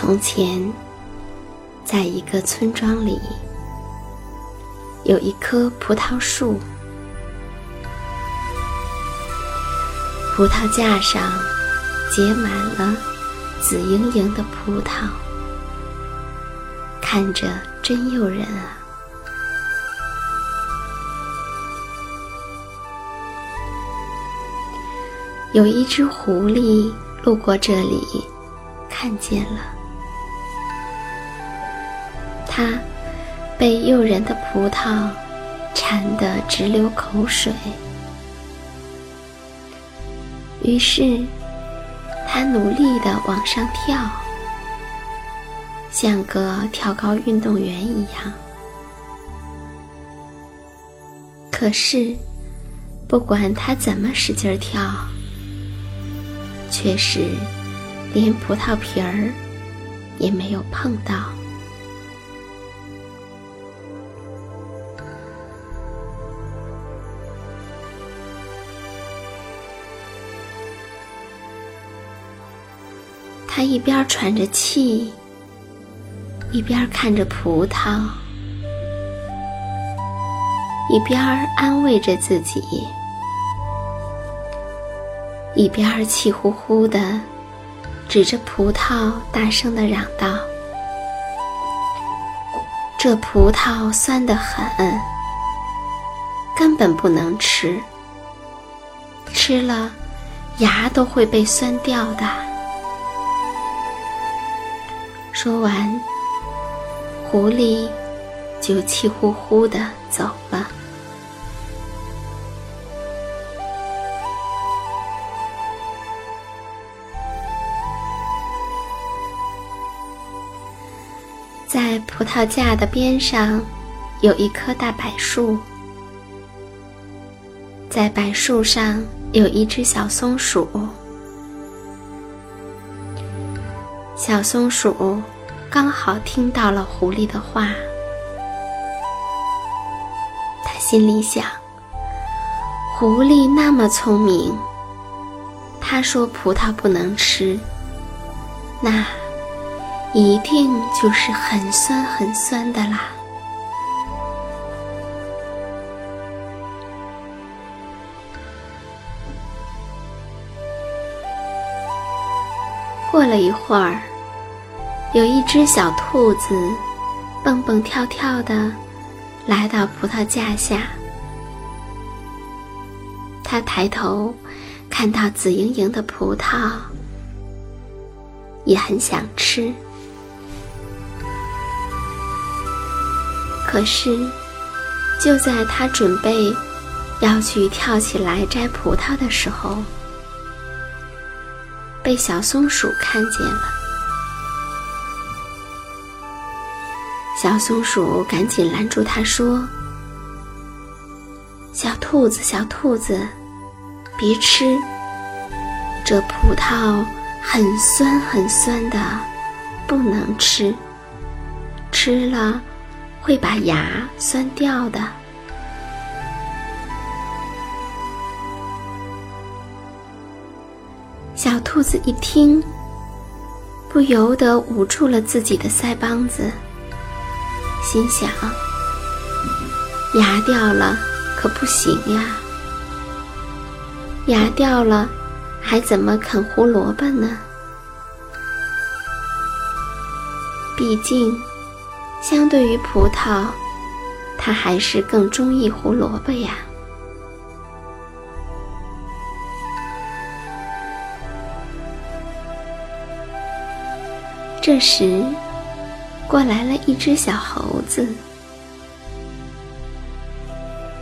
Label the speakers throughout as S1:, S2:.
S1: 从前，在一个村庄里，有一棵葡萄树，葡萄架上结满了紫莹莹的葡萄，看着真诱人啊！有一只狐狸路过这里，看见了。他被诱人的葡萄馋得直流口水，于是他努力地往上跳，像个跳高运动员一样。可是，不管他怎么使劲跳，却是连葡萄皮儿也没有碰到。他一边喘着气，一边看着葡萄，一边安慰着自己，一边气呼呼的指着葡萄，大声的嚷道：“这葡萄酸得很，根本不能吃，吃了牙都会被酸掉的。”说完，狐狸就气呼呼的走了。在葡萄架的边上，有一棵大柏树，在柏树上有一只小松鼠。小松鼠刚好听到了狐狸的话，他心里想：狐狸那么聪明，他说葡萄不能吃，那一定就是很酸很酸的啦。过了一会儿，有一只小兔子蹦蹦跳跳的来到葡萄架下。它抬头看到紫莹莹的葡萄，也很想吃。可是，就在它准备要去跳起来摘葡萄的时候，被小松鼠看见了，小松鼠赶紧拦住它说：“小兔子，小兔子，别吃，这葡萄很酸很酸的，不能吃，吃了会把牙酸掉的。”小兔子一听，不由得捂住了自己的腮帮子，心想：牙掉了可不行呀！牙掉了，还怎么啃胡萝卜呢？毕竟，相对于葡萄，它还是更中意胡萝卜呀。这时，过来了一只小猴子。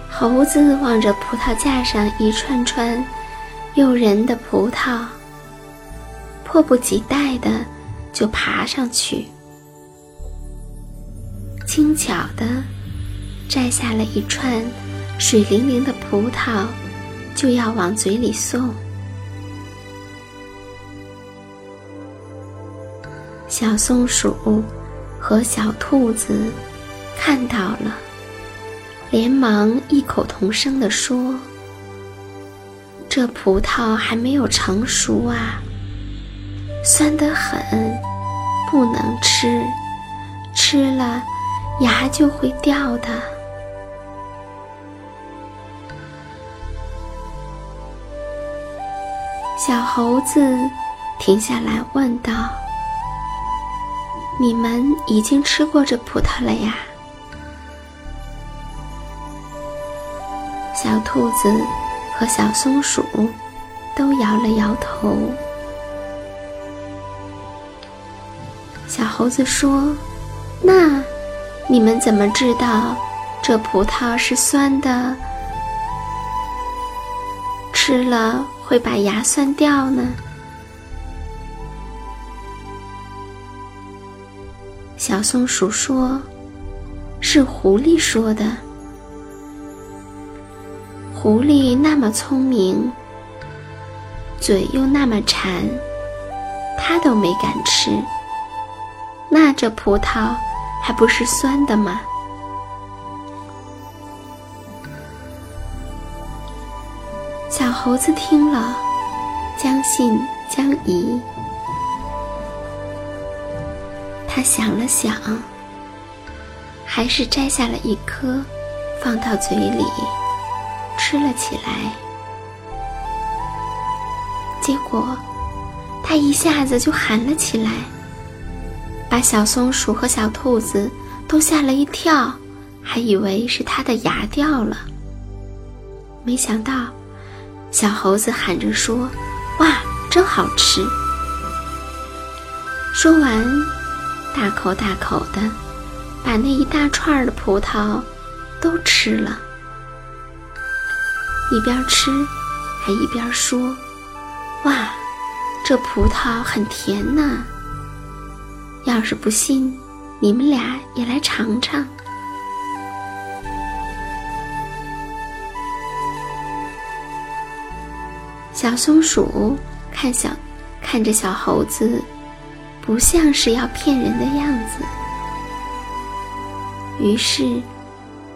S1: 猴子望着葡萄架上一串串诱人的葡萄，迫不及待的就爬上去，轻巧的摘下了一串水灵灵的葡萄，就要往嘴里送。小松鼠和小兔子看到了，连忙异口同声地说：“这葡萄还没有成熟啊，酸得很，不能吃，吃了牙就会掉的。”小猴子停下来问道。你们已经吃过这葡萄了呀？小兔子和小松鼠都摇了摇头。小猴子说：“那你们怎么知道这葡萄是酸的？吃了会把牙酸掉呢？”小松鼠说：“是狐狸说的。狐狸那么聪明，嘴又那么馋，它都没敢吃。那这葡萄还不是酸的吗？”小猴子听了，将信将疑。他想了想，还是摘下了一颗，放到嘴里吃了起来。结果，他一下子就喊了起来，把小松鼠和小兔子都吓了一跳，还以为是他的牙掉了。没想到，小猴子喊着说：“哇，真好吃！”说完。大口大口的，把那一大串的葡萄都吃了，一边吃还一边说：“哇，这葡萄很甜呢！要是不信，你们俩也来尝尝。”小松鼠看小看着小猴子。不像是要骗人的样子，于是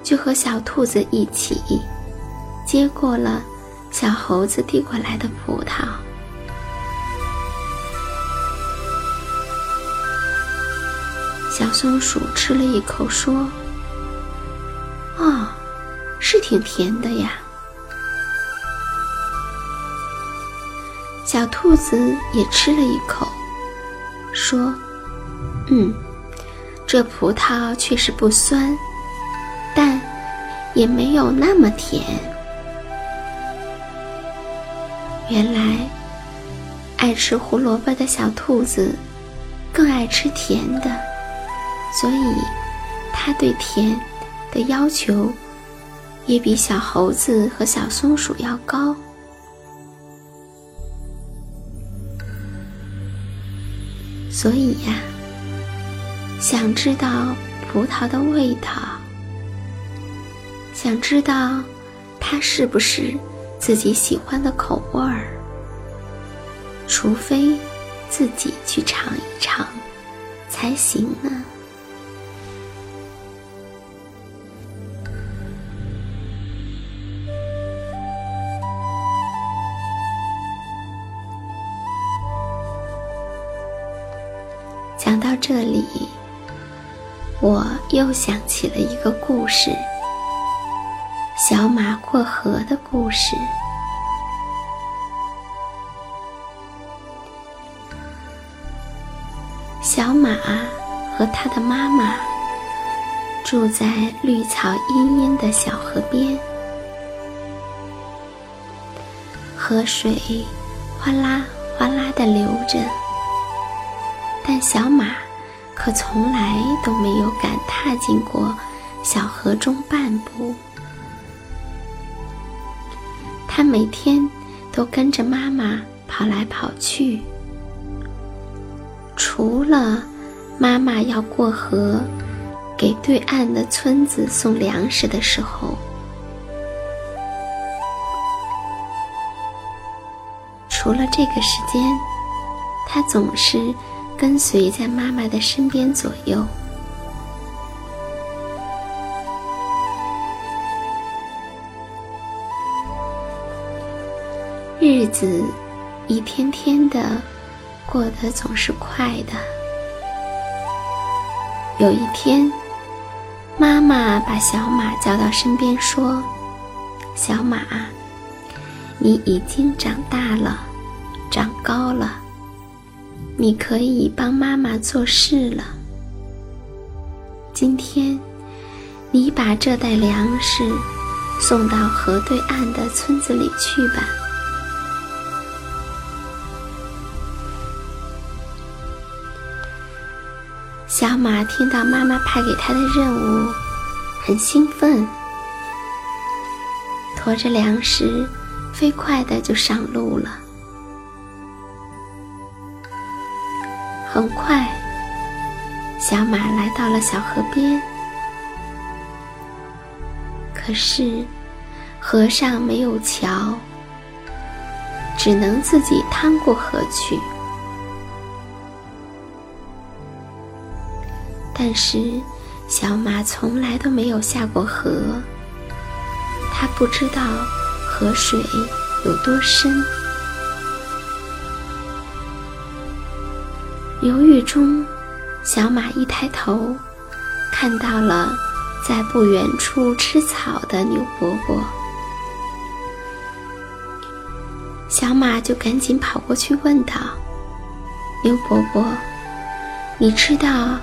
S1: 就和小兔子一起接过了小猴子递过来的葡萄。小松鼠吃了一口，说：“哦，是挺甜的呀。”小兔子也吃了一口，说：“嗯，这葡萄确实不酸，但也没有那么甜。原来，爱吃胡萝卜的小兔子更爱吃甜的，所以它对甜的要求也比小猴子和小松鼠要高。”所以呀，想知道葡萄的味道，想知道它是不是自己喜欢的口味儿，除非自己去尝一尝才行呢。这里，我又想起了一个故事——小马过河的故事。小马和他的妈妈住在绿草茵茵的小河边，河水哗啦哗啦地流着。但小马可从来都没有敢踏进过小河中半步。他每天都跟着妈妈跑来跑去，除了妈妈要过河给对岸的村子送粮食的时候，除了这个时间，他总是。跟随在妈妈的身边左右，日子一天天的过得总是快的。有一天，妈妈把小马叫到身边说：“小马，你已经长大了，长高了。”你可以帮妈妈做事了。今天，你把这袋粮食送到河对岸的村子里去吧。小马听到妈妈派给他的任务，很兴奋，驮着粮食，飞快的就上路了。很快，小马来到了小河边。可是，河上没有桥，只能自己趟过河去。但是，小马从来都没有下过河，它不知道河水有多深。犹豫中，小马一抬头，看到了在不远处吃草的牛伯伯。小马就赶紧跑过去问道：“牛伯伯，你知道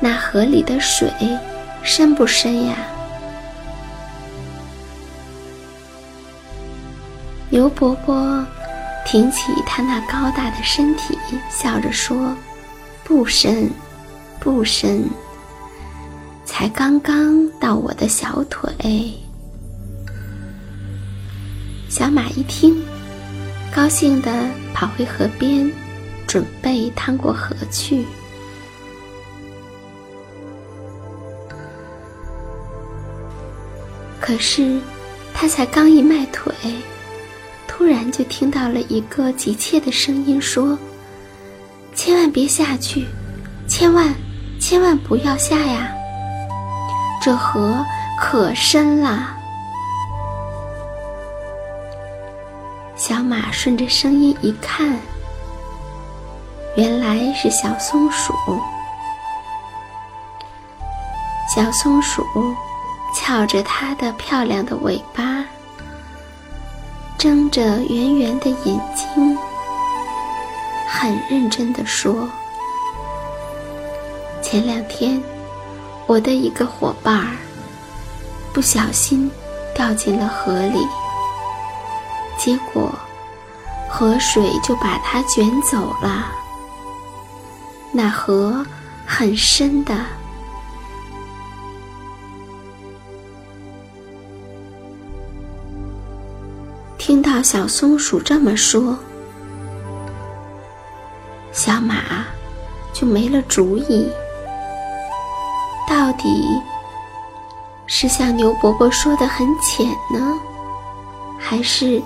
S1: 那河里的水深不深呀？”牛伯伯挺起他那高大的身体，笑着说。不深，不深，才刚刚到我的小腿。小马一听，高兴地跑回河边，准备趟过河去。可是，他才刚一迈腿，突然就听到了一个急切的声音说。千万别下去，千万千万不要下呀！这河可深了。小马顺着声音一看，原来是小松鼠。小松鼠翘着它的漂亮的尾巴，睁着圆圆的眼睛，很认真地说：“前两天，我的一个伙伴儿不小心掉进了河里，结果河水就把它卷走了。那河很深的。”听到小松鼠这么说，小马就没了主意。到底是像牛伯伯说的很浅呢，还是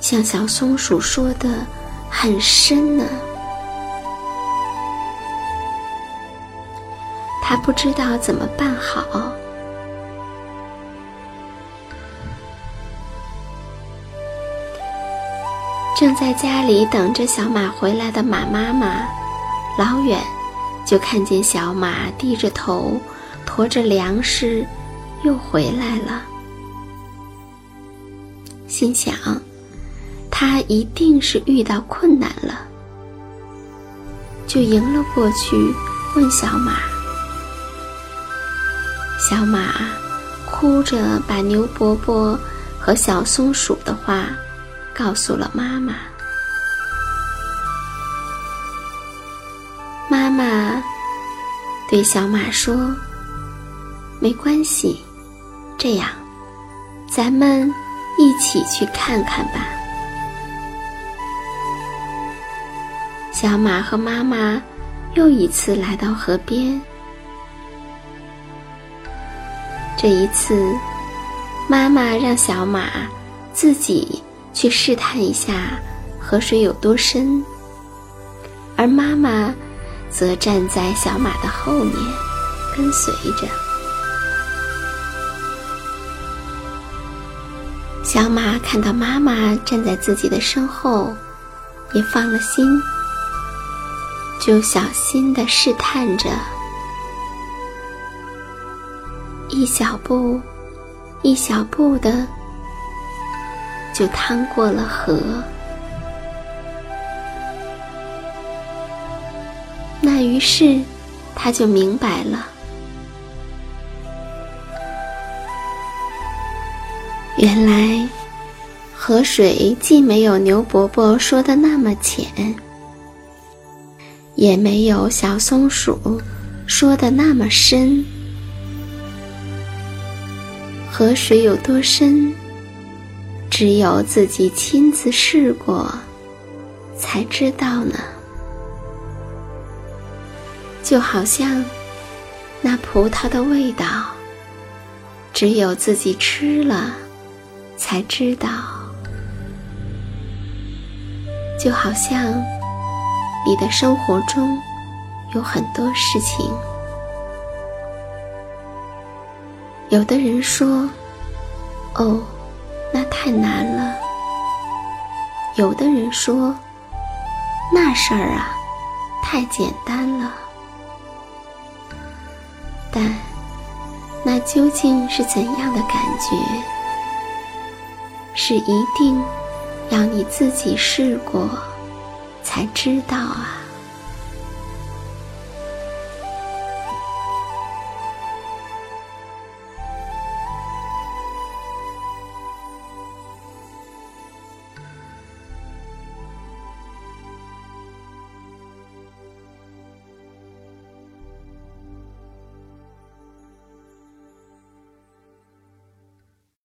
S1: 像小松鼠说的很深呢？他不知道怎么办好。正在家里等着小马回来的马妈妈，老远就看见小马低着头，驮着粮食，又回来了。心想，他一定是遇到困难了，就迎了过去，问小马。小马哭着把牛伯伯和小松鼠的话。告诉了妈妈。妈妈对小马说：“没关系，这样，咱们一起去看看吧。”小马和妈妈又一次来到河边。这一次，妈妈让小马自己。去试探一下河水有多深，而妈妈则站在小马的后面，跟随着。小马看到妈妈站在自己的身后，也放了心，就小心的试探着，一小步，一小步的。就趟过了河，那于是他就明白了，原来河水既没有牛伯伯说的那么浅，也没有小松鼠说的那么深。河水有多深？只有自己亲自试过，才知道呢。就好像那葡萄的味道，只有自己吃了，才知道。就好像你的生活中有很多事情，有的人说：“哦。”那太难了。有的人说，那事儿啊，太简单了。但那究竟是怎样的感觉？是一定要你自己试过才知道啊。